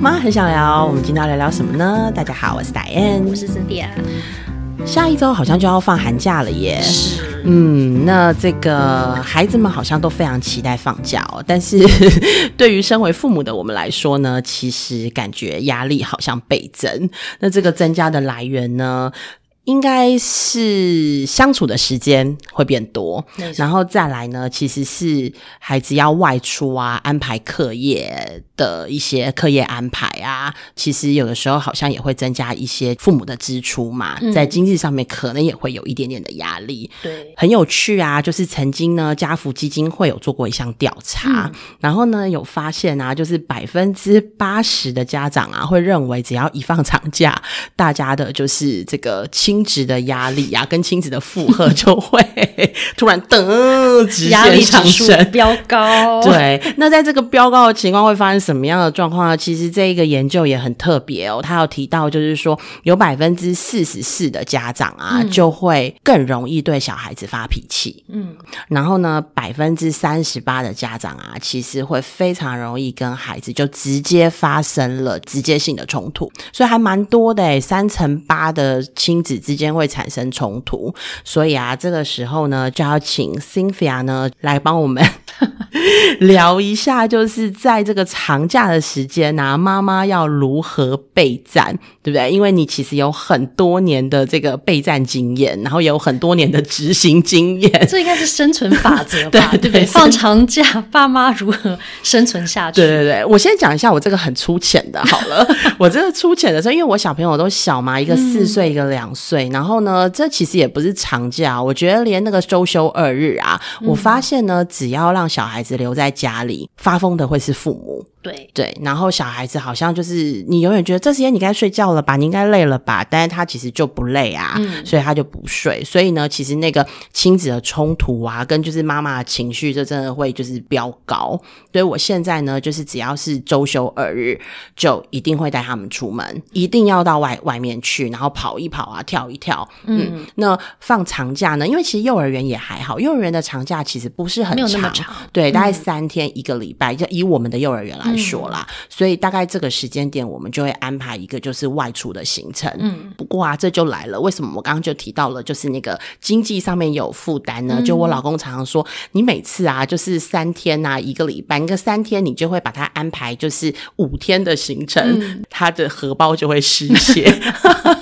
妈很想聊，我们今天要聊聊什么呢？大家好，我是 Diane，我是 Cynthia。下一周好像就要放寒假了耶。是，嗯，那这个孩子们好像都非常期待放假哦。但是 对于身为父母的我们来说呢，其实感觉压力好像倍增。那这个增加的来源呢？应该是相处的时间会变多，然后再来呢，其实是孩子要外出啊，安排课业的一些课业安排啊，其实有的时候好像也会增加一些父母的支出嘛，在经济上面可能也会有一点点的压力。对，很有趣啊，就是曾经呢，家福基金会有做过一项调查，然后呢有发现啊，就是百分之八十的家长啊会认为，只要一放长假，大家的就是这个亲。亲子的压力啊，跟亲子的负荷就会 突然噔直线上升，飙高。对，那在这个飙高的情况会发生什么样的状况呢？其实这一个研究也很特别哦，他有提到就是说，有百分之四十四的家长啊，就会更容易对小孩子发脾气。嗯，然后呢，百分之三十八的家长啊，其实会非常容易跟孩子就直接发生了直接性的冲突，所以还蛮多的诶，三乘八的亲子。之间会产生冲突，所以啊，这个时候呢，就要请 Cynthia 呢来帮我们 聊一下，就是在这个长假的时间啊，妈妈要如何备战，对不对？因为你其实有很多年的这个备战经验，然后也有很多年的执行经验，这应该是生存法则吧？对不对？放长假，爸妈如何生存下去？对对对，我先讲一下我这个很粗浅的，好了，我这个粗浅的时候，因为我小朋友都小嘛，一个四岁，一个两岁。对，然后呢，这其实也不是长假，我觉得连那个周休二日啊，我发现呢，只要让小孩子留在家里，发疯的会是父母。对对，然后小孩子好像就是你永远觉得这时间你该睡觉了吧，你应该累了吧，但是他其实就不累啊，所以他就不睡。所以呢，其实那个亲子的冲突啊，跟就是妈妈的情绪，这真的会就是飙高。所以我现在呢，就是只要是周休二日，就一定会带他们出门，一定要到外外面去，然后跑一跑啊，跳一跳。嗯，那放长假呢？因为其实幼儿园也还好，幼儿园的长假其实不是很长，对，大概三天一个礼拜，就以我们的幼儿园来。说啦，所以大概这个时间点，我们就会安排一个就是外出的行程。嗯，不过啊，这就来了，为什么我刚刚就提到了，就是那个经济上面有负担呢？就我老公常常说，你每次啊，就是三天啊，一个礼拜，一个三天，你就会把它安排就是五天的行程，他的荷包就会失血。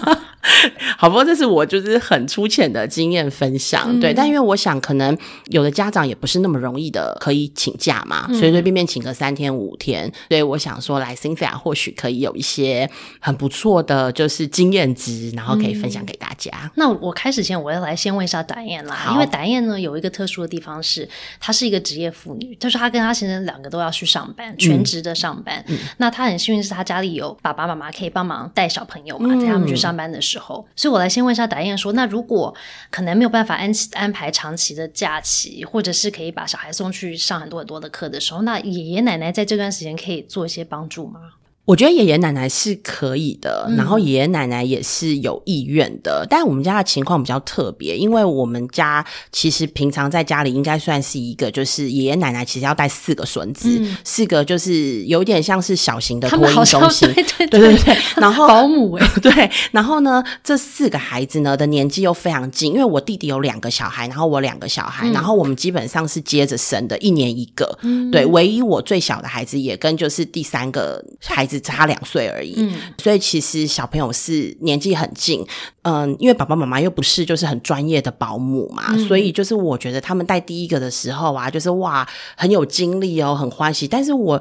好不过，这是我就是很粗浅的经验分享，对。但因为我想，可能有的家长也不是那么容易的可以请假嘛，随随便便请个三天五天。所以我想说，来 Cynthia 或许可以有一些很不错的，就是经验值，然后可以分享给大家。那我开始前，我要来先问一下达燕啦，因为达燕呢有一个特殊的地方是，她是一个职业妇女，就是她跟她先生两个都要去上班，全职的上班。那她很幸运是她家里有爸爸妈妈可以帮忙带小朋友嘛，在他们去上班的时候。时候所以我来先问一下达燕说，那如果可能没有办法安安排长期的假期，或者是可以把小孩送去上很多很多的课的时候，那爷爷奶奶在这段时间可以做一些帮助吗？我觉得爷爷奶奶是可以的，然后爷爷奶奶也是有意愿的，但我们家的情况比较特别，因为我们家其实平常在家里应该算是一个，就是爷爷奶奶其实要带四个孙子，四个就是有点像是小型的托婴中心，对对对。对，然后保姆哎，对，然后呢，这四个孩子呢的年纪又非常近，因为我弟弟有两个小孩，然后我两个小孩，然后我们基本上是接着生的，一年一个，对，唯一我最小的孩子也跟就是第三个孩子。只差两岁而已，所以其实小朋友是年纪很近，嗯，因为爸爸妈妈又不是就是很专业的保姆嘛，所以就是我觉得他们带第一个的时候啊，就是哇很有精力哦，很欢喜。但是我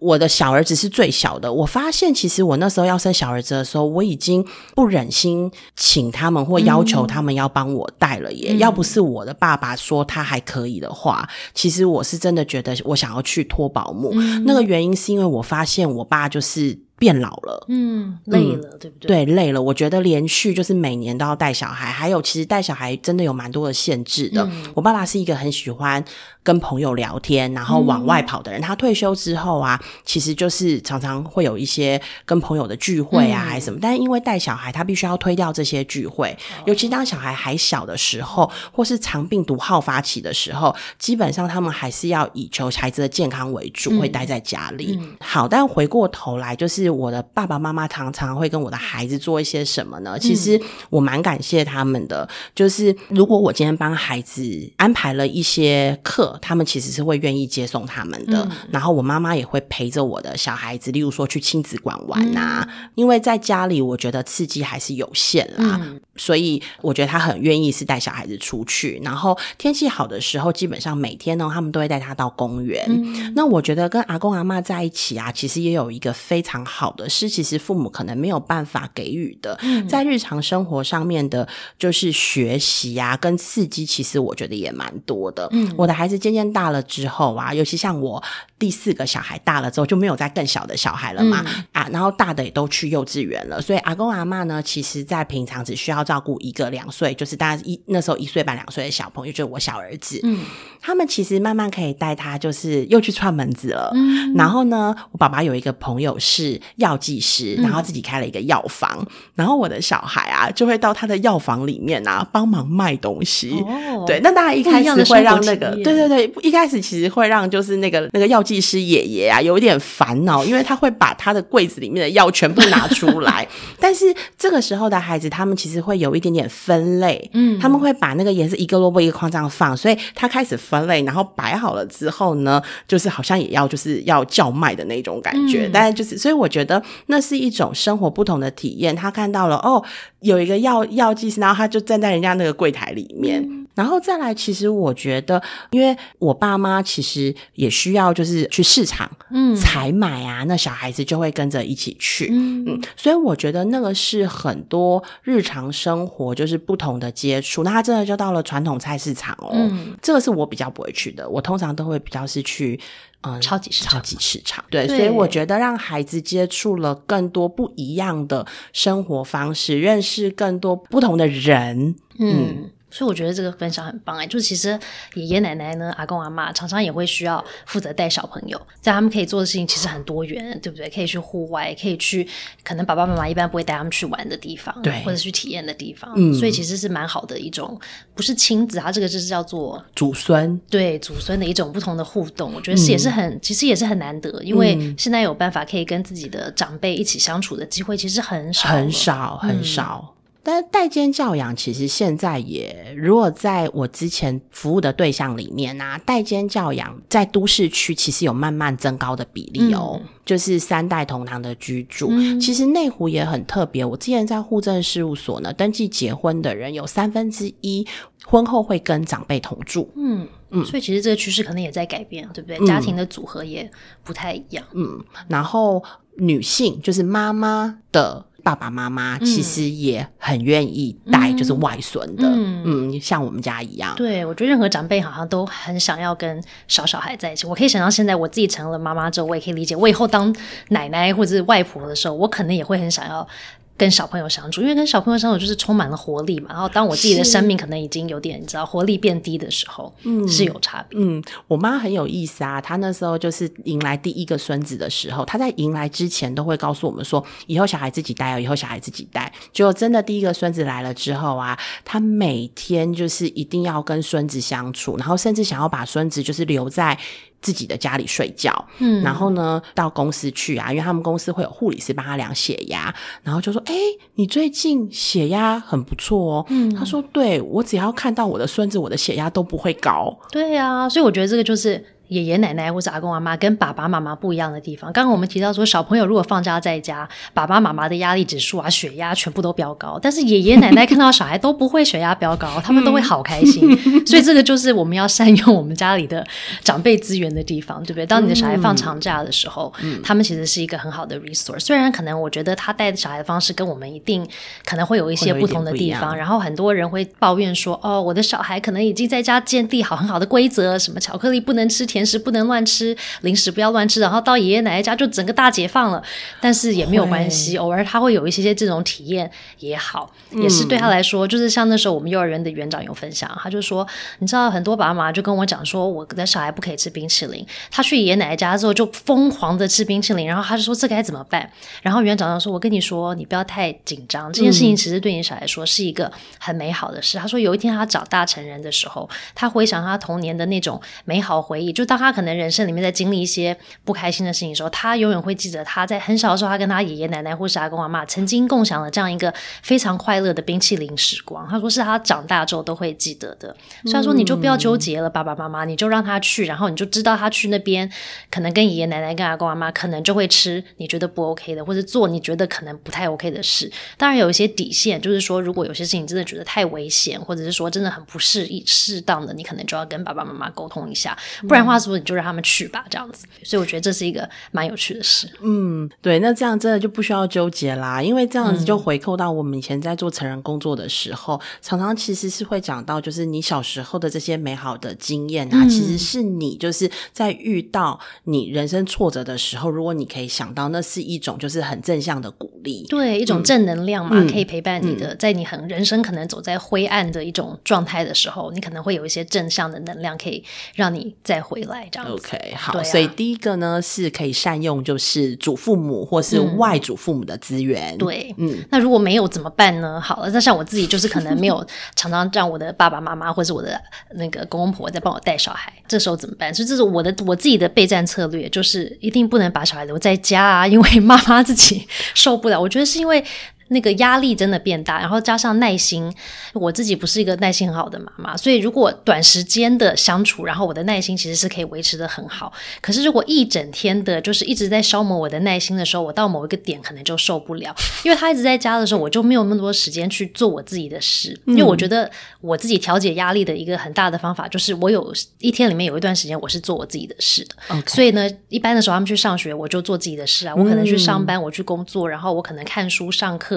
我的小儿子是最小的，我发现其实我那时候要生小儿子的时候，我已经不忍心请他们或要求他们要帮我带了耶。要不是我的爸爸说他还可以的话，其实我是真的觉得我想要去托保姆。那个原因是因为我发现我爸就是。变老了，嗯，累了，对不对？对，累了。我觉得连续就是每年都要带小孩，还有其实带小孩真的有蛮多的限制的。我爸爸是一个很喜欢跟朋友聊天，然后往外跑的人。他退休之后啊，其实就是常常会有一些跟朋友的聚会啊，还是什么。但是因为带小孩，他必须要推掉这些聚会，尤其当小孩还小的时候，或是肠病毒好发起的时候，基本上他们还是要以求孩子的健康为主，会待在家里。好，但回过头来就是。是我的爸爸妈妈常常会跟我的孩子做一些什么呢？其实我蛮感谢他们的，就是如果我今天帮孩子安排了一些课，他们其实是会愿意接送他们的。然后我妈妈也会陪着我的小孩子，例如说去亲子馆玩啊，因为在家里我觉得刺激还是有限啦，所以我觉得他很愿意是带小孩子出去。然后天气好的时候，基本上每天呢，他们都会带他到公园。那我觉得跟阿公阿妈在一起啊，其实也有一个非常好的是，其实父母可能没有办法给予的，在日常生活上面的，就是学习啊，跟刺激，其实我觉得也蛮多的。嗯，我的孩子渐渐大了之后啊，尤其像我第四个小孩大了之后，就没有再更小的小孩了嘛啊，然后大的也都去幼稚园了，所以阿公阿妈呢，其实在平常只需要照顾一个两岁，就是大概一那时候一岁半两岁的小朋友，就是我小儿子。嗯，他们其实慢慢可以带他，就是又去串门子了。嗯，然后呢，我爸爸有一个朋友是药剂师，然后自己开了一个药房，然后我的小孩啊，就会到他的药房里面啊帮忙卖东西。哦，对，那大家一开始会让那个，对对对，一开始其实会让就是那个那个药剂师爷爷啊有一点烦恼，因为他会把他的柜子里面的药全部拿出来。但是这个时候的孩子，他们其实会有一点点分类，嗯，他们会把那个颜色一个萝卜一个框这样放，所以他开始分类，然后摆好了之后呢，就是好像也要就是要叫卖的那种感觉。但是就是，所以我觉得那是一种生活不同的体验。他看到了哦，有一个药药剂师，然后他就站在人家那个柜台里面。然后再来，其实我觉得，因为我爸妈其实也需要就是去市场，嗯，采买啊，那小孩子就会跟着一起去，嗯。嗯，所以我觉得那个是很多日常生活就是不同的接触。那他真的就到了传统菜市场哦，这个是我比较不会去的，我通常都会比较是去嗯超级市超级市场，对，所以我觉得让孩子接触了更多不一样的生活方式，认识更多不同的人，嗯。所以我觉得这个分享很棒哎，就是其实爷爷奶奶呢、阿公阿妈常常也会需要负责带小朋友，在他们可以做的事情其实很多元，对不对？可以去户外，可以去可能爸爸妈妈一般不会带他们去玩的地方，对，或者去体验的地方。嗯，所以其实是蛮好的一种，不是亲子，它这个就是叫做祖孙，对祖孙的一种不同的互动。我觉得是也是很，其实也是很难得，因为现在有办法可以跟自己的长辈一起相处的机会其实很少，很少，很少。但代间教养其实现在也，如果在我之前服务的对象里面啊，代间教养在都市区其实有慢慢增高的比例哦，就是三代同堂的居住。其实内湖也很特别，我之前在户政事务所呢，登记结婚的人有三分之一婚后会跟长辈同住。嗯嗯，所以其实这个趋势可能也在改变，对不对？家庭的组合也不太一样。嗯，然后女性就是妈妈的。爸爸妈妈其实也很愿意带，就是外孙的，嗯，像我们家一样。对，我觉得任何长辈好像都很想要跟小小孩在一起。我可以想象，现在我自己成了妈妈之后，我也可以理解，我以后当奶奶或者是外婆的时候，我可能也会很想要。跟小朋友相处，因为跟小朋友相处就是充满了活力嘛。然后当我自己的生命可能已经有点你知道活力变低的时候，嗯，是有差别。嗯，我妈很有意思啊，她那时候就是迎来第一个孙子的时候，她在迎来之前都会告诉我们说，以后小孩自己带哦，以后小孩自己带。结果真的第一个孙子来了之后啊，她每天就是一定要跟孙子相处，然后甚至想要把孙子就是留在。自己的家里睡觉，嗯，然后呢，到公司去啊，因为他们公司会有护理师帮他量血压，然后就说：“哎，你最近血压很不错哦。”嗯，他说：“对我只要看到我的孙子，我的血压都不会高。”对呀，所以我觉得这个就是。爷爷奶奶或者阿公阿妈跟爸爸妈妈不一样的地方，刚刚我们提到说，小朋友如果放假在家，爸爸妈妈的压力指数啊、血压全部都飙高，但是爷爷奶奶看到小孩都不会血压飙高，他们都会好开心。所以这个就是我们要善用我们家里的长辈资源的地方，对不对？当你的小孩放长假的时候，他们其实是一个很好的 resource。虽然可能我觉得他带小孩的方式跟我们一定可能会有一些不同的地方，然后很多人会抱怨说：“哦，我的小孩可能已经在家建立好很好的规则，什么巧克力不能吃。”甜食不能乱吃，零食不要乱吃，然后到爷爷奶奶家就整个大解放了。但是也没有关系，偶尔他会有一些些这种体验也好，也是对他来说，就是像那时候我们幼儿园的园长有分享，他就说，你知道很多爸爸妈妈就跟我讲说，我的小孩不可以吃冰淇淋，他去爷爷奶奶家之后就疯狂的吃冰淇淋，然后他就说这该怎么办？然后园长就说，我跟你说，你不要太紧张，这件事情其实对你小孩说是一个很美好的事。他说有一天他长大成人的时候，他回想他童年的那种美好回忆，就。当他可能人生里面在经历一些不开心的事情的时候，他永远会记得他在很小的时候，他跟他爷爷奶奶或是阿公阿妈曾经共享了这样一个非常快乐的冰淇淋时光。他说是他长大之后都会记得的。所以说你就不要纠结了，爸爸妈妈，你就让他去，然后你就知道他去那边可能跟爷爷奶奶、跟阿公阿妈可能就会吃你觉得不 OK 的，或者做你觉得可能不太 OK 的事。当然有一些底线，就是说如果有些事情真的觉得太危险，或者是说真的很不适宜、适当的，你可能就要跟爸爸妈妈沟通一下，不然的话，是不是你就让他们去吧？这样子。所以我觉得这是一个蛮有趣的事。嗯，对，那这样真的就不需要纠结啦，因为这样子就回扣到我们以前在做成人工作的时候，常常其实是会讲到，就是你小时候的这些美好的经验啊，其实是你就是在遇到你人生挫折的时候，如果你可以想到，那是一种就是很正向的鼓励，对，一种正能量嘛，可以陪伴你的，在你很人生可能走在灰暗的一种状态的时候，你可能会有一些正向的能量，可以让你再回来这样子。OK，好，所以第一个呢是可以善用，就是祖父母或是外祖父母的资源。对，嗯，那如果没有怎么办呢？好了，那像我自己就是可能没有常常让我的爸爸妈妈或是我的那个公公婆婆在帮我带小孩，这时候怎么办？所以这是我的我自己的备战策略，就是一定不能把小孩留在家啊，因为妈妈自己受不了。我觉得是因为。那个压力真的变大，然后加上耐心，我自己不是一个耐心很好的妈妈，所以如果短时间的相处，然后我的耐心其实是可以维持的很好。可是如果一整天的，就是一直在消磨我的耐心的时候，我到某一个点可能就受不了，因为他一直在家的时候，我就没有那么多时间去做我自己的事。因为我觉得我自己调节压力的一个很大的方法，就是我有一天里面有一段时间我是做我自己的事的。所以呢，一般的时候他们去上学，我就做自己的事啊。我可能去上班，我去工作，然后我可能看书上课。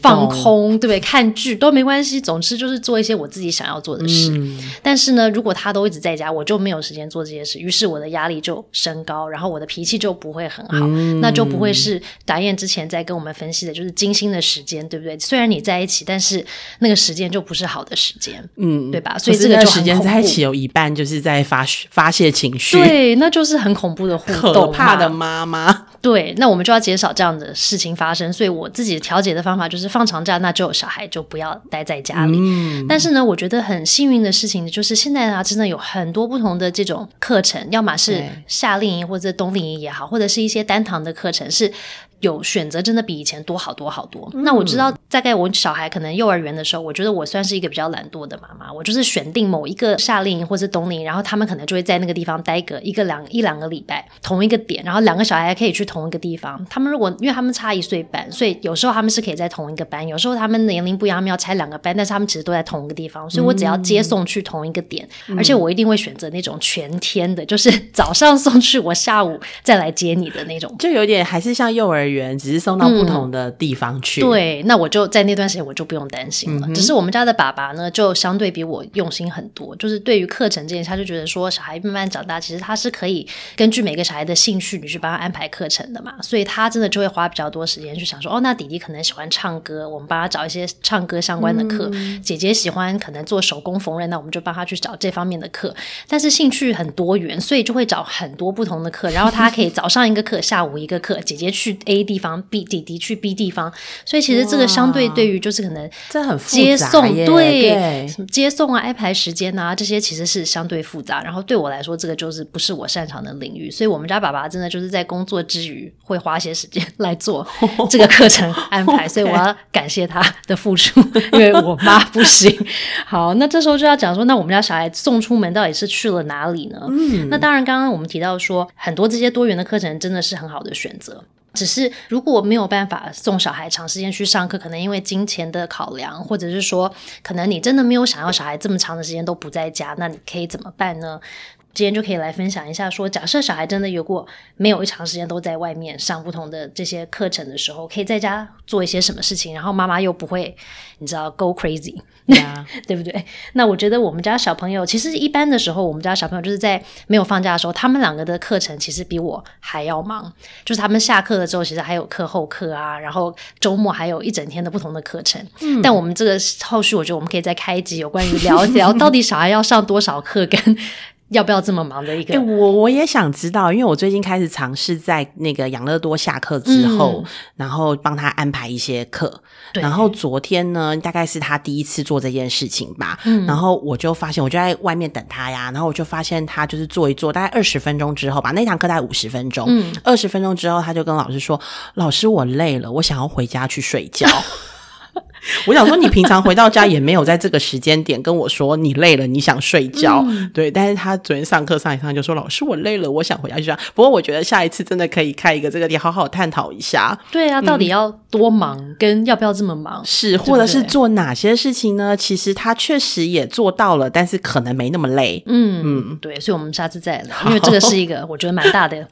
放空，对不对？看剧都没关系，总之就是做一些我自己想要做的事。但是呢，如果他都一直在家，我就没有时间做这些事，于是我的压力就升高，然后我的脾气就不会很好，那就不会是达燕之前在跟我们分析的，就是精心的时间，对不对？虽然你在一起，但是那个时间就不是好的时间，嗯，对吧？所以这个时间在一起有一半就是在发发泄情绪，对，那就是很恐怖的互动，可怕的妈妈。对，那我们就要减少这样的事情发生。所以我自己调节的方法就是放长假，那就小孩就不要待在家里。但是呢，我觉得很幸运的事情就是现在啊，真的有很多不同的这种课程，要么是夏令营或者冬令营也好，或者是一些单堂的课程是。有选择真的比以前多好多好多。那我知道，大概我小孩可能幼儿园的时候，我觉得我算是一个比较懒惰的妈妈。我就是选定某一个夏令营或是冬令营，然后他们可能就会在那个地方待个一个两一两个礼拜，同一个点，然后两个小孩可以去同一个地方。他们如果因为他们差一岁半，所以有时候他们是可以在同一个班，有时候他们年龄不一样，他们要拆两个班，但是他们其实都在同一个地方。所以我只要接送去同一个点，而且我一定会选择那种全天的，就是 早上送去，我下午再来接你的那种，就有点还是像幼儿园，只是送到。不同的地方去，对，那我就在那段时间我就不用担心了。只是我们家的爸爸呢，就相对比我用心很多。就是对于课程这件事，他就觉得说，小孩慢慢长大，其实他是可以根据每个小孩的兴趣，你去帮他安排课程的嘛。所以他真的就会花比较多时间去想说，哦，那弟弟可能喜欢唱歌，我们帮他找一些唱歌相关的课；姐姐喜欢可能做手工缝纫，那我们就帮他去找这方面的课。但是兴趣很多元，所以就会找很多不同的课。然后他可以早上一个课，下午一个课。姐姐去 A 地方，B 弟弟去 B 地方，所以其实这个相对对于就是可能这很接送对接送啊安排时间啊这些其实是相对复杂。然后对我来说，这个就是不是我擅长的领域。所以我们家爸爸真的就是在工作之余会花些时间来做这个课程安排。所以我 要感谢他的付出，因为我妈不行。好，那这时候就要讲说，那我们家小孩送出门到底是去了哪里呢？嗯，那当然，刚刚我们提到说，很多这些多元的课程真的是很好的选择。只是如果没有办法送小孩长时间去上课，可能因为金钱的考量，或者是说，可能你真的没有想要小孩这么长的时间都不在家，那你可以怎么办呢？今天就可以来分享一下，说假设小孩真的有过没有一长时间都在外面上不同的这些课程的时候，可以在家做一些什么事情，然后妈妈又不会你知道 go crazy，对不对？那我觉得我们家小朋友其实一般的时候，我们家小朋友就是在没有放假的时候，他们两个的课程其实比我还要忙，就是他们下课了之后，其实还有课后课啊，然后周末还有一整天的不同的课程。但我们这个后续，我觉得我们可以再开一集有关于聊聊 到底小孩要上多少课跟。要不要这么忙的一个？哎，我我也想知道，因为我最近开始尝试在那个养乐多下课之后，然后帮他安排一些课。然后昨天呢，大概是他第一次做这件事情吧。嗯，然后我就发现，我就在外面等他呀。然后我就发现他就是做一做，大概二十分钟之后吧，那堂课大概五十分钟。嗯，二十分钟之后，他就跟老师说：“老师，我累了，我想要回家去睡觉。” 我想说，你平常回到家也没有在这个时间点跟我说你累了，你想睡觉，对。但是他昨天上课上一上就说：“老师，我累了，我想回家去睡。”不过我觉得下一次真的可以开一个这个店，好好探讨一下。对啊，到底要多忙，跟要不要这么忙？是，或者是做哪些事情呢？其实他确实也做到了，但是可能没那么累。嗯嗯，对。所以我们下次再聊，因为这个是一个我觉得蛮大的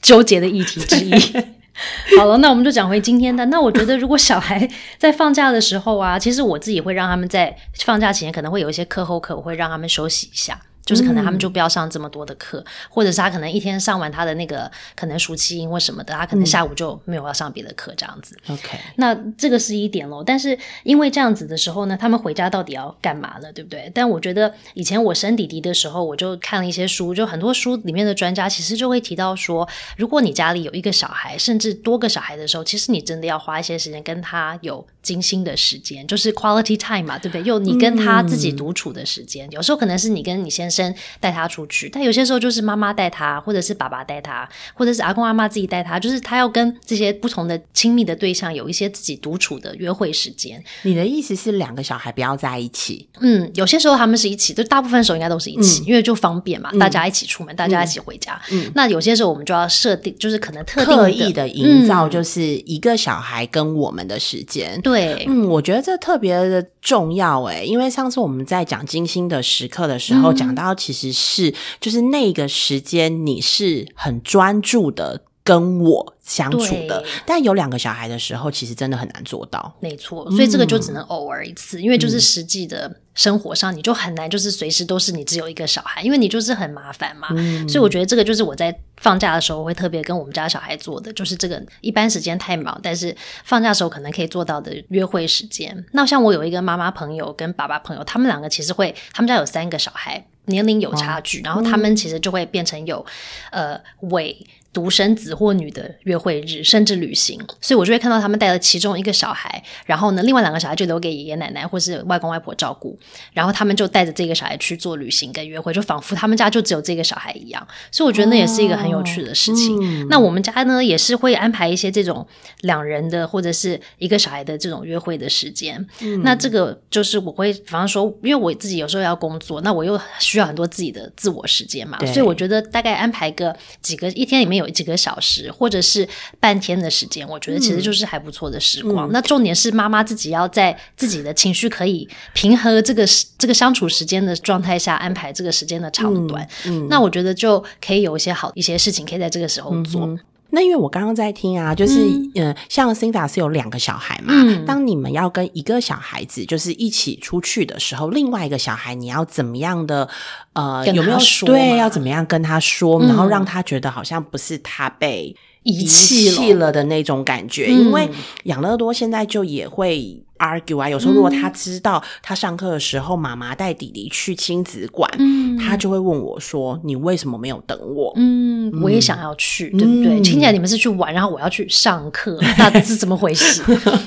纠结的议题之一。好了，那我们就讲回今天的。那我觉得，如果小孩在放假的时候啊，其实我自己会让他们在放假前可能会有一些课后课，我会让他们休息一下。就是可能他们就不要上这么多的课，或者是他可能一天上完他的那个可能暑期营或什么的，他可能下午就没有要上别的课这样子。OK，那这个是一点喽。但是因为这样子的时候呢，他们回家到底要干嘛呢？对不对？但我觉得以前我生弟弟的时候，我就看了一些书，就很多书里面的专家其实就会提到说，如果你家里有一个小孩，甚至多个小孩的时候，其实你真的要花一些时间跟他有精心的时间，就是 quality time 嘛，对不对？又你跟他自己独处的时间，有时候可能是你跟你先生带他。出去，但有些时候就是妈妈带他，或者是爸爸带他，或者是阿公阿妈自己带他，就是他要跟这些不同的亲密的对象有一些自己独处的约会时间。你的意思是两个小孩不要在一起？嗯，有些时候他们是一起，就大部分时候应该都是一起，因为就方便嘛，大家一起出门，大家一起回家。嗯，那有些时候我们就要设定，就是可能特意的营造，就是一个小孩跟我们的时间。对，嗯，我觉得这特别的重要哎，因为上次我们在讲金星的时刻的时候，讲到其实是。是，就是那个时间，你是很专注的跟我相处的。但有两个小孩的时候，其实真的很难做到。没错，所以这个就只能偶尔一次，因为就是实际的生活上，你就很难，就是随时都是你只有一个小孩，因为你就是很麻烦嘛。所以我觉得这个就是我在放假的时候会特别跟我们家小孩做的，就是这个一般时间太忙，但是放假的时候可能可以做到的约会时间。那像我有一个妈妈朋友跟爸爸朋友，他们两个其实会，他们家有三个小孩。年龄有差距，然后他们其实就会变成有，呃，伪。独生子或女的约会日，甚至旅行，所以我就会看到他们带了其中一个小孩，然后呢，另外两个小孩就留给爷爷奶奶或是外公外婆照顾，然后他们就带着这个小孩去做旅行跟约会，就仿佛他们家就只有这个小孩一样。所以我觉得那也是一个很有趣的事情。那我们家呢，也是会安排一些这种两人的或者是一个小孩的这种约会的时间。那这个就是我会，比方说，因为我自己有时候要工作，那我又需要很多自己的自我时间嘛，所以我觉得大概安排个几个一天里面有。几个小时，或者是半天的时间，我觉得其实就是还不错的时光。那重点是妈妈自己要在自己的情绪可以平和这个这个相处时间的状态下安排这个时间的长短。那我觉得就可以有一些好一些事情可以在这个时候做。那因为我刚刚在听啊，就是嗯，像 Cinda 是有两个小孩嘛，当你们要跟一个小孩子就是一起出去的时候，另外一个小孩你要怎么样的呃，有没有对要怎么样跟他说，然后让他觉得好像不是他被遗弃了。的那种感觉，因为养乐多现在就也会。Argue 啊，有时候如果他知道他上课的时候妈妈带弟弟去亲子馆，他就会问我说：“你为什么没有等我？”嗯，我也想要去，对不对？听起来你们是去玩，然后我要去上课，那是怎么回事？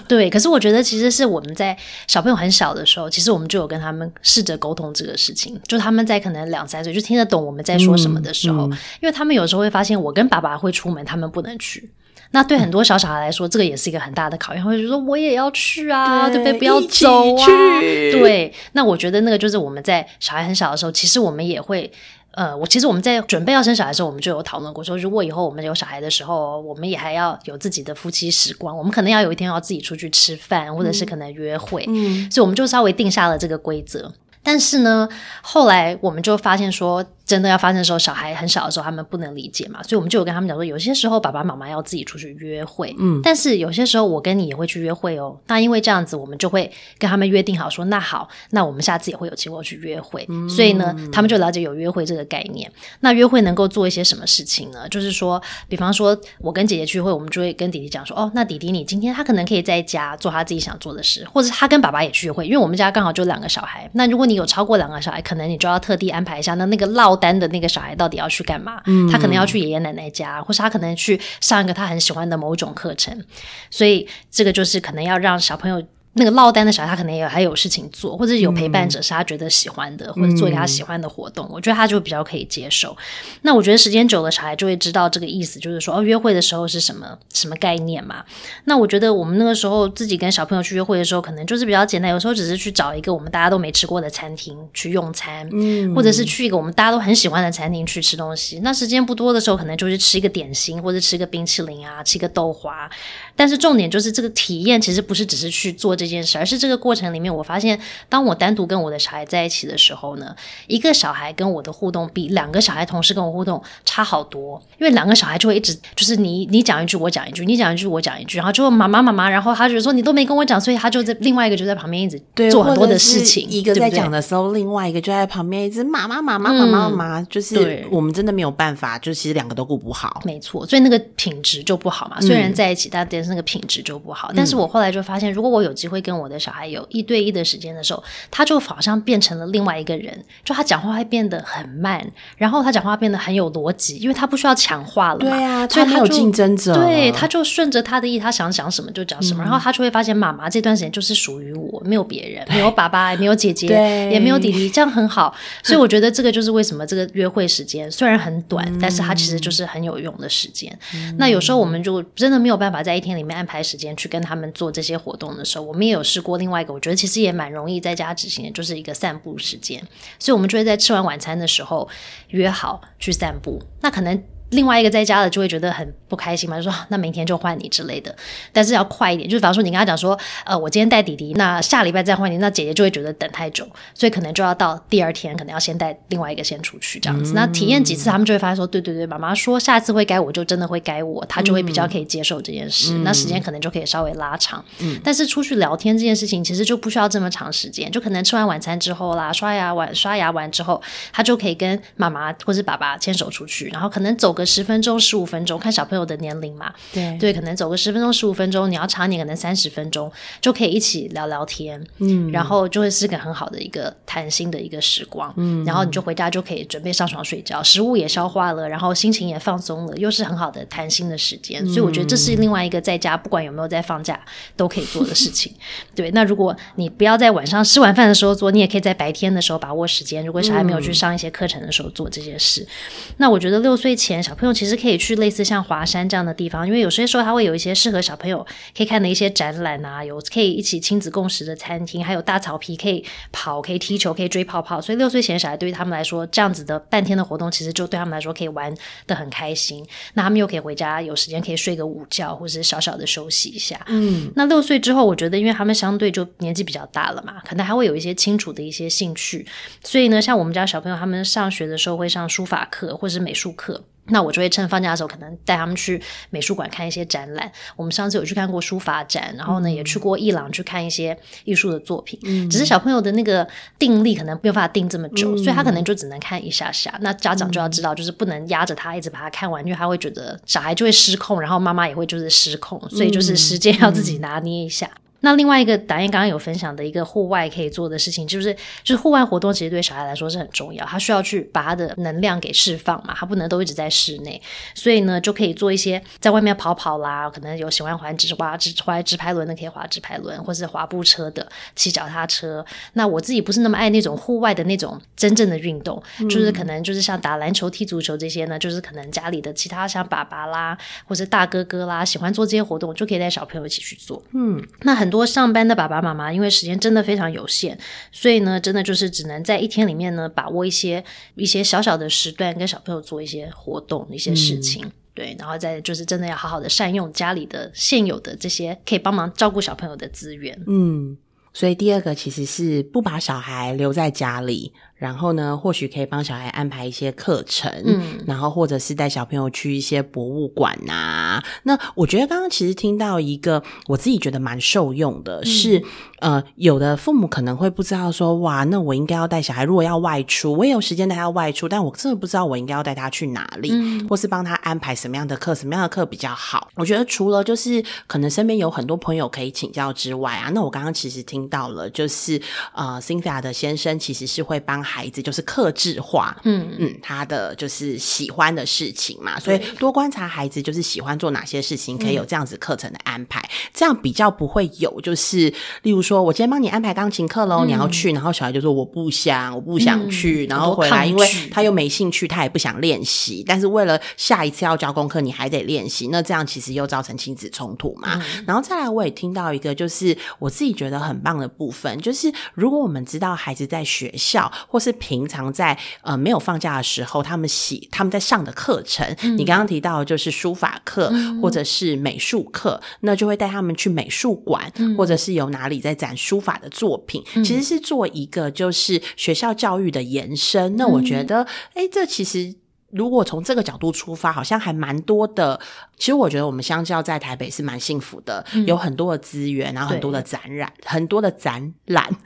对，可是我觉得其实是我们在小朋友很小的时候，其实我们就有跟他们试着沟通这个事情，就他们在可能两三岁就听得懂我们在说什么的时候，因为他们有时候会发现我跟爸爸会出门，他们不能去。那对很多小小孩来说，这个也是一个很大的考验，会就说我也要去啊，对不对？不要走啊。对，那我觉得那个就是我们在小孩很小的时候，其实我们也会，呃，我其实我们在准备要生小孩的时候，我们就有讨论过，说如果以后我们有小孩的时候，我们也还要有自己的夫妻时光，我们可能要有一天要自己出去吃饭，或者是可能约会，嗯，所以我们就稍微定下了这个规则。但是呢，后来我们就发现说。真的要发生的时候，小孩很小的时候，他们不能理解嘛，所以我们就有跟他们讲说，有些时候爸爸妈妈要自己出去约会，嗯，但是有些时候我跟你也会去约会哦。那因为这样子，我们就会跟他们约定好说，那好，那我们下次也会有机会去约会。所以呢，他们就了解有约会这个概念。那约会能够做一些什么事情呢？就是说，比方说我跟姐姐去约会，我们就会跟弟弟讲说，哦，那弟弟你今天他可能可以在家做他自己想做的事，或者他跟爸爸也去约会，因为我们家刚好就两个小孩。那如果你有超过两个小孩，可能你就要特地安排一下，那那个唠。落单的那个小孩到底要去干嘛？他可能要去爷爷奶奶家，或是他可能去上一个他很喜欢的某种课程。所以这个就是可能要让小朋友。那个落单的小孩，他可能也还有事情做，或者有陪伴者是他觉得喜欢的，或者做一个他喜欢的活动，我觉得他就比较可以接受。那我觉得时间久了，小孩就会知道这个意思，就是说哦，约会的时候是什么什么概念嘛。那我觉得我们那个时候自己跟小朋友去约会的时候，可能就是比较简单，有时候只是去找一个我们大家都没吃过的餐厅去用餐，嗯，或者是去一个我们大家都很喜欢的餐厅去吃东西。那时间不多的时候，可能就是吃一个点心，或者吃一个冰淇淋啊，吃一个豆花。但是重点就是这个体验其实不是只是去做这件事而是这个过程里面我发现当我单独跟我的小孩在一起的时候呢一个小孩跟我的互动比两个小孩同时跟我互动差好多因为两个小孩就会一直就是你你讲一句我讲一句你讲一句我讲一句然后就妈妈妈妈然后他就说你都没跟我讲所以他就在另外一个就在旁边一直做很多的事情一个在讲的时候另外一个就在旁边一直妈妈妈妈妈妈妈就是我们真的没有办法就其实两个都顾不好没错所以那个品质就不好嘛虽然在一起大家那个品质就不好，但是我后来就发现，如果我有机会跟我的小孩有一对一的时间的时候，他就好像变成了另外一个人，就他讲话会变得很慢，然后他讲话变得很有逻辑，因为他不需要强化了嘛，对啊，所以他有竞争者，对，他就顺着他的意，他想讲什么就讲什么，然后他就会发现妈妈这段时间就是属于我，没有别人，没有爸爸，也没有姐姐，也没有弟弟，这样很好，所以我觉得这个就是为什么这个约会时间虽然很短，但是它其实就是很有用的时间。那有时候我们就真的没有办法在一天。里面安排时间去跟他们做这些活动的时候，我们也有试过另外一个，我觉得其实也蛮容易在家执行的，就是一个散步时间。所以，我们就会在吃完晚餐的时候约好去散步。那可能。另外一个在家的就会觉得很不开心嘛，就说那明天就换你之类的，但是要快一点。就是比方说你跟他讲说，呃，我今天带弟弟，那下礼拜再换你，那姐姐就会觉得等太久，所以可能就要到第二天，可能要先带另外一个先出去这样子。那体验几次，他们就会发现说，对对对，妈妈说下次会该我就真的会该我，他就会比较可以接受这件事。那时间可能就可以稍微拉长。嗯但是出去聊天这件事情其实就不需要这么长时间，就可能吃完晚餐之后啦，刷牙完刷牙完之后，他就可以跟妈妈或是爸爸牵手出去，然后可能走个十分钟十五。分钟看小朋友的年龄嘛，对。对，可能走个十分钟十五分钟，你要长点可能三十分钟就可以一起聊聊天，嗯，然后就会是个很好的一个谈心的一个时光，嗯，然后你就回家就可以准备上床睡觉，食物也消化了，然后心情也放松了，又是很好的谈心的时间，所以我觉得这是另外一个在家不管有没有在放假都可以做的事情。对，那如果你不要在晚上吃完饭的时候做，你也可以在白天的时候把握时间。如果小孩没有去上一些课程的时候做这些事，那我觉得六岁前小朋友其实可以去。类似像华山这样的地方，因为有些时候它会有一些适合小朋友可以看的一些展览啊，有可以一起亲子共识的餐厅，还有大草皮可以跑、可以踢球、可以追泡泡。所以六岁前小孩对于他们来说，这样子的半天的活动，其实就对他们来说可以玩的很开心。那他们又可以回家有时间可以睡个午觉，或者是小小的休息一下。嗯，那六岁之后，我觉得因为他们相对就年纪比较大了嘛，可能还会有一些清楚的一些兴趣。所以呢，像我们家小朋友他们上学的时候会上书法课或者是美术课。那我就会趁放假的时候，可能带他们去美术馆看一些展览。我们上次有去看过书法展，然后呢，也去过伊朗去看一些艺术的作品。嗯，只是小朋友的那个定力可能没有办法定这么久，所以他可能就只能看一下下。那家长就要知道，就是不能压着他一直把它看完，因为他会觉得小孩就会失控，然后妈妈也会就是失控，所以就是时间要自己拿捏一下。那另外一个导演刚刚有分享的一个户外可以做的事情，就是就是户外活动，其实对小孩来说是很重要。他需要去把他的能量给释放嘛，他不能都一直在室内，所以呢，就可以做一些在外面跑跑啦。可能有喜欢滑直滑直滑直排轮的，可以滑直排轮，或是滑步车的，骑脚踏车。那我自己不是那么爱那种户外的那种真正的运动，就是可能就是像打篮球、踢足球这些呢，就是可能家里的其他像爸爸啦，或者大哥哥啦，喜欢做这些活动，就可以带小朋友一起去做。嗯，那很多。多上班的爸爸妈妈，因为时间真的非常有限，所以呢，真的就是只能在一天里面呢，把握一些一些小小的时段，跟小朋友做一些活动、一些事情，对，然后再就是真的要好好的善用家里的现有的这些可以帮忙照顾小朋友的资源。嗯，所以第二个其实是不把小孩留在家里。然后呢，或许可以帮小孩安排一些课程，嗯，然后或者是带小朋友去一些博物馆呐。那我觉得刚刚其实听到一个我自己觉得蛮受用的，是呃，有的父母可能会不知道说，哇，那我应该要带小孩，如果要外出，我也有时间带他外出，但我真的不知道我应该要带他去哪里，或是帮他安排什么样的课，什么样的课比较好。我觉得除了就是可能身边有很多朋友可以请教之外啊，那我刚刚其实听到了，就是呃，Cynthia 的先生其实是会帮。孩子就是克制化，嗯。嗯，他的就是喜欢的事情嘛，所以多观察孩子就是喜欢做哪些事情，可以有这样子课程的安排，这样比较不会有就是，例如说我今天帮你安排钢琴课喽，你要去，然后小孩就说我不想，我不想去，然后回来因为他又没兴趣，他也不想练习，但是为了下一次要交功课，你还得练习，那这样其实又造成亲子冲突嘛。然后再来，我也听到一个就是我自己觉得很棒的部分，就是如果我们知道孩子在学校或是平常在呃没有放假的时候，他们喜他们在上的课程，你刚刚提到就是书法课或者是美术课，那就会带他们去美术馆，或者是有哪里在展书法的作品，其实是做一个就是学校教育的延伸。那我觉得，哎，这其实。如果从这个角度出发，好像还蛮多的。其实我觉得我们相较在台北是蛮幸福的，有很多的资源，然后很多的展览，很多的展览。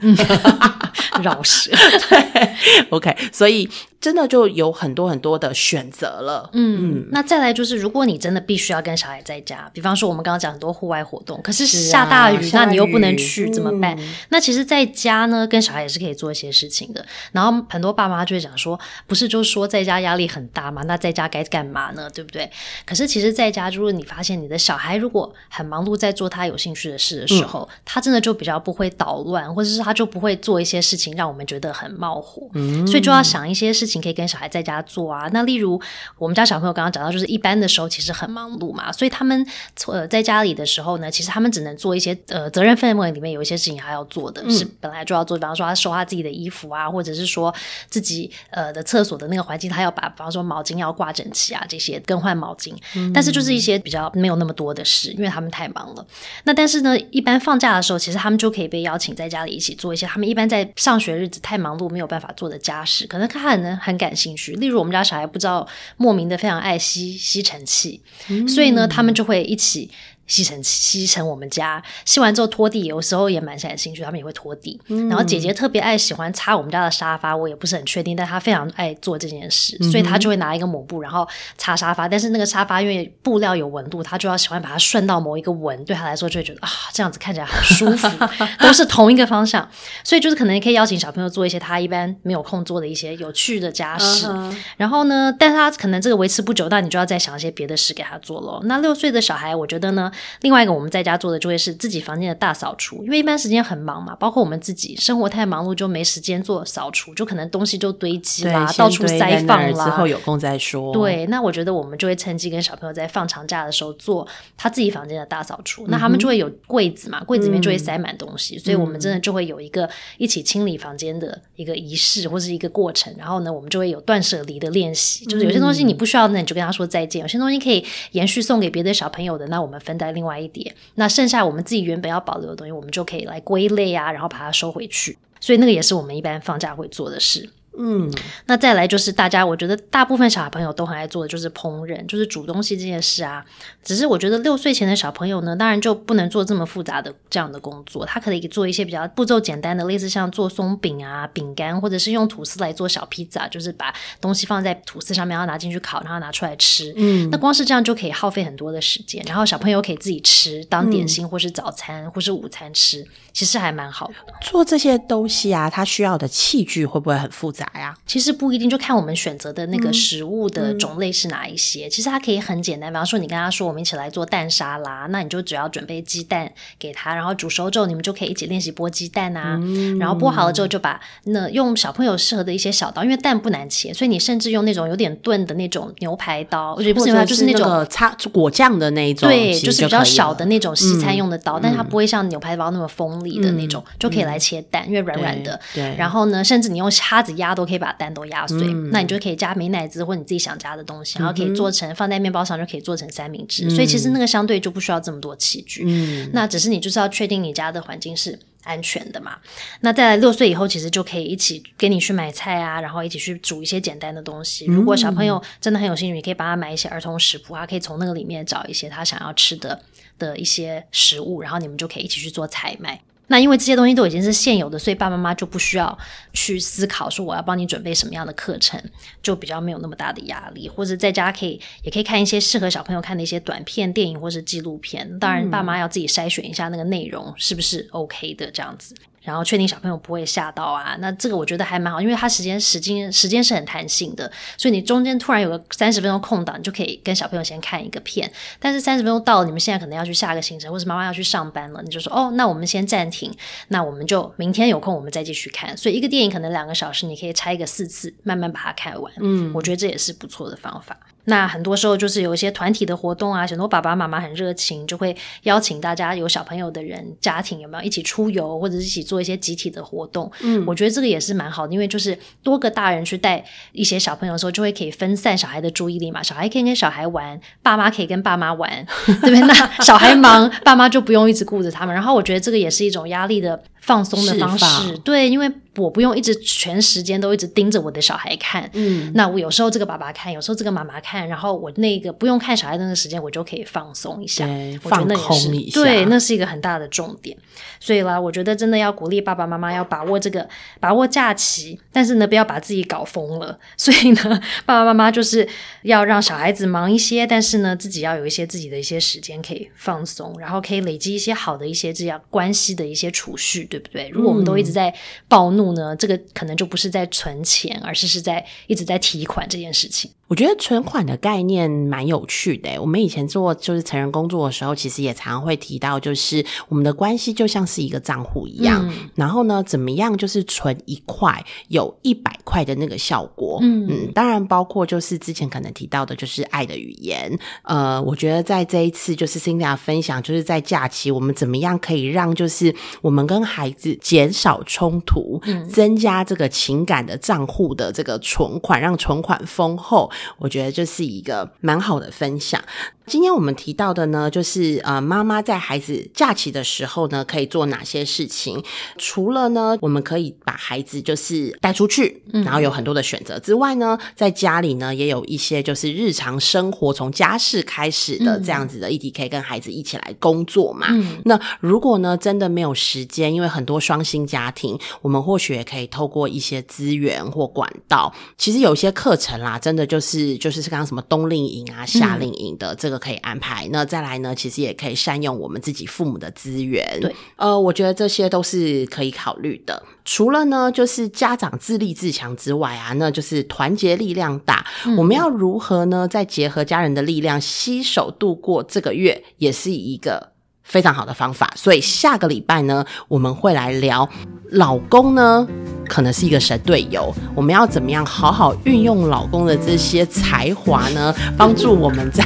绕舌，对，OK，所以真的就有很多很多的选择了。嗯，那再来就是，如果你真的必须要跟小孩在家，比方说我们刚刚讲很多户外活动，可是下大雨，那你又不能去，怎么办？那其实在家呢，跟小孩也是可以做一些事情的。然后很多爸妈就会讲说，不是就说在家压力很大吗？那在家该干嘛呢？对不对？可是其实在家，如果你发现你的小孩如果很忙碌在做他有兴趣的事的时候，他真的就比较不会捣乱，或者是他就不会做一些事情。让我们觉得很冒火，所以就要想一些事情可以跟小孩在家做啊。那例如我们家小朋友刚刚讲到，就是一般的时候其实很忙碌嘛，所以他们呃在家里的时候呢，其实他们只能做一些呃责任分里面有一些事情还要做的，是本来就要做，比方说他收他自己的衣服啊，或者是说自己呃的厕所的那个环境，他要把比方说毛巾要挂整齐啊，这些更换毛巾。但是就是一些比较没有那么多的事，因为他们太忙了。那但是呢，一般放假的时候，其实他们就可以被邀请在家里一起做一些他们一般在上。学日子太忙碌，没有办法做的家事，可能他很很感兴趣。例如，我们家小孩不知道莫名的非常爱吸吸尘器，所以呢，他们就会一起。吸尘吸尘，我们家吸完之后拖地，有时候也蛮感兴趣，他们也会拖地。然后姐姐特别爱喜欢擦我们家的沙发，我也不是很确定，但她非常爱做这件事，所以她就会拿一个抹布，然后擦沙发。但是那个沙发因为布料有纹路，她就要喜欢把它顺到某一个纹，对她来说就会觉得啊，这样子看起来很舒服，都是同一个方向。所以就是可能也可以邀请小朋友做一些他一般没有空做的一些有趣的家事。然后呢，但他可能这个维持不久，那你就要再想一些别的事给他做咯。那六岁的小孩，我觉得呢。另外一个我们在家做的就会是自己房间的大扫除，因为一般时间很忙嘛，包括我们自己生活太忙碌就没时间做扫除，就可能东西就堆积啦，到处塞放啦。之后有空再说。对，那我觉得我们就会趁机跟小朋友在放长假的时候做他自己房间的大扫除，那他们就会有柜子嘛，柜子里面就会塞满东西，所以我们真的就会有一个一起清理房间的一个仪式或是一个过程，然后呢，我们就会有断舍离的练习，就是有些东西你不需要，那你就跟他说再见；有些东西可以延续送给别的小朋友的，那我们分另外。一点，那剩下我们自己原本要保留的东西，我们就可以来归类啊，然后把它收回去。所以那个也是我们一般放假会做的事。嗯，那再来就是大家，我觉得大部分小朋友都很爱做的就是烹饪，就是煮东西这件事啊。只是我觉得六岁前的小朋友呢，当然就不能做这么复杂的这样的工作，他可以做一些比较步骤简单的，类似像做松饼啊、饼干，或者是用吐司来做小披萨，就是把东西放在吐司上面，然后拿进去烤，然后拿出来吃。嗯，那光是这样就可以耗费很多的时间，然后小朋友可以自己吃当点心，或是早餐，或是午餐吃，其实还蛮好的。做这些东西啊，它需要的器具会不会很复杂？呀，其实不一定，就看我们选择的那个食物的种类是哪一些。其实它可以很简单，比方说你跟他说我们一起来做蛋沙拉，那你就只要准备鸡蛋给他，然后煮熟之后你们就可以一起练习剥鸡蛋啊。然后剥好了之后就把那用小朋友适合的一些小刀，因为蛋不难切，所以你甚至用那种有点钝的那种牛排刀，我觉得不行，就是那种擦果酱的那一种，对，就是比较小的那种西餐用的刀，但它不会像牛排刀那么锋利的那种，就可以来切蛋，因为软软的。对，然后呢，甚至你用叉子压都可以把。蛋都压碎，那你就可以加美奶滋或你自己想加的东西，然后可以做成放在面包上就可以做成三明治。所以其实那个相对就不需要这么多器具。嗯，那只是你就是要确定你家的环境是安全的嘛。那在六岁以后，其实就可以一起跟你去买菜啊，然后一起去煮一些简单的东西。如果小朋友真的很有兴趣，你可以帮他买一些儿童食谱啊，可以从那个里面找一些他想要吃的的一些食物，然后你们就可以一起去做采买。那因为这些东西都已经是现有的，所以爸爸妈妈就不需要去思考说我要帮你准备什么样的课程，就比较没有那么大的压力。或者在家可以也可以看一些适合小朋友看的一些短片、电影或是纪录片。当然，爸妈要自己筛选一下那个内容是不是 OK 的这样子。然后确定小朋友不会吓到啊。那这个我觉得还蛮好，因为它时间时间时间是很弹性的，所以你中间突然有个三十分钟空档，你就可以跟小朋友先看一个片。但是三十分钟到了，你们现在可能要去下个行程，或是妈妈要去上班了，你就说哦，那我们先暂停，那我们就明天有空我们再继续看。所以一个电影可能两个小时，你可以拆一个四次，慢慢把它看完。嗯，我觉得这也是不错的方法。那很多时候就是有一些团体的活动啊，很多爸爸妈妈很热情，就会邀请大家有小朋友的人家庭有没有一起出游，或者是一起做一些集体的活动。嗯，我觉得这个也是蛮好的，因为就是多个大人去带一些小朋友的时候，就会可以分散小孩的注意力嘛。小孩可以跟小孩玩，爸妈可以跟爸妈玩，对不对？那小孩忙，爸妈就不用一直顾着他们。然后我觉得这个也是一种压力的放松的方式，对，因为。我不用一直全时间都一直盯着我的小孩看，嗯，那我有时候这个爸爸看，有时候这个妈妈看，然后我那个不用看小孩那个时间，我就可以放松一下，放空一下，对，那是一个很大的重点。所以啦，我觉得真的要鼓励爸爸妈妈要把握这个把握假期，但是呢，不要把自己搞疯了。所以呢，爸爸妈妈就是要让小孩子忙一些，但是呢，自己要有一些自己的一些时间可以放松，然后可以累积一些好的一些这样关系的一些储蓄，对不对？如果我们都一直在暴怒。呢，这个可能就不是在存钱，而是是在一直在提款这件事情。我觉得存款的概念蛮有趣的。我们以前做就是成人工作的时候，其实也常常会提到，就是我们的关系就像是一个账户一样。然后呢，怎么样就是存一块有一百块的那个效果？嗯嗯，当然包括就是之前可能提到的，就是爱的语言。呃，我觉得在这一次就是 Cindy 分享，就是在假期我们怎么样可以让就是我们跟孩子减少冲突，增加这个情感的账户的这个存款，让存款丰厚。我觉得这是一个蛮好的分享。今天我们提到的呢，就是呃，妈妈在孩子假期的时候呢，可以做哪些事情？除了呢，我们可以把孩子就是带出去，然后有很多的选择之外呢，在家里呢，也有一些就是日常生活从家事开始的这样子的议题，可以跟孩子一起来工作嘛。那如果呢，真的没有时间，因为很多双薪家庭，我们或许也可以透过一些资源或管道，其实有些课程啦，真的就是就是是刚刚什么冬令营啊、夏令营的这个。可以安排，那再来呢？其实也可以善用我们自己父母的资源。对，呃，我觉得这些都是可以考虑的。除了呢，就是家长自立自强之外啊，那就是团结力量大。我们要如何呢？再结合家人的力量，携手度过这个月，也是一个。非常好的方法，所以下个礼拜呢，我们会来聊老公呢，可能是一个神队友。我们要怎么样好好运用老公的这些才华呢？帮助我们在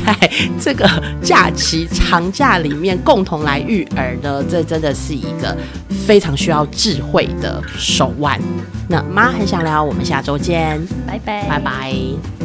这个假期长假里面共同来育儿呢？这真的是一个非常需要智慧的手腕。那妈很想聊，我们下周见，拜拜，拜拜。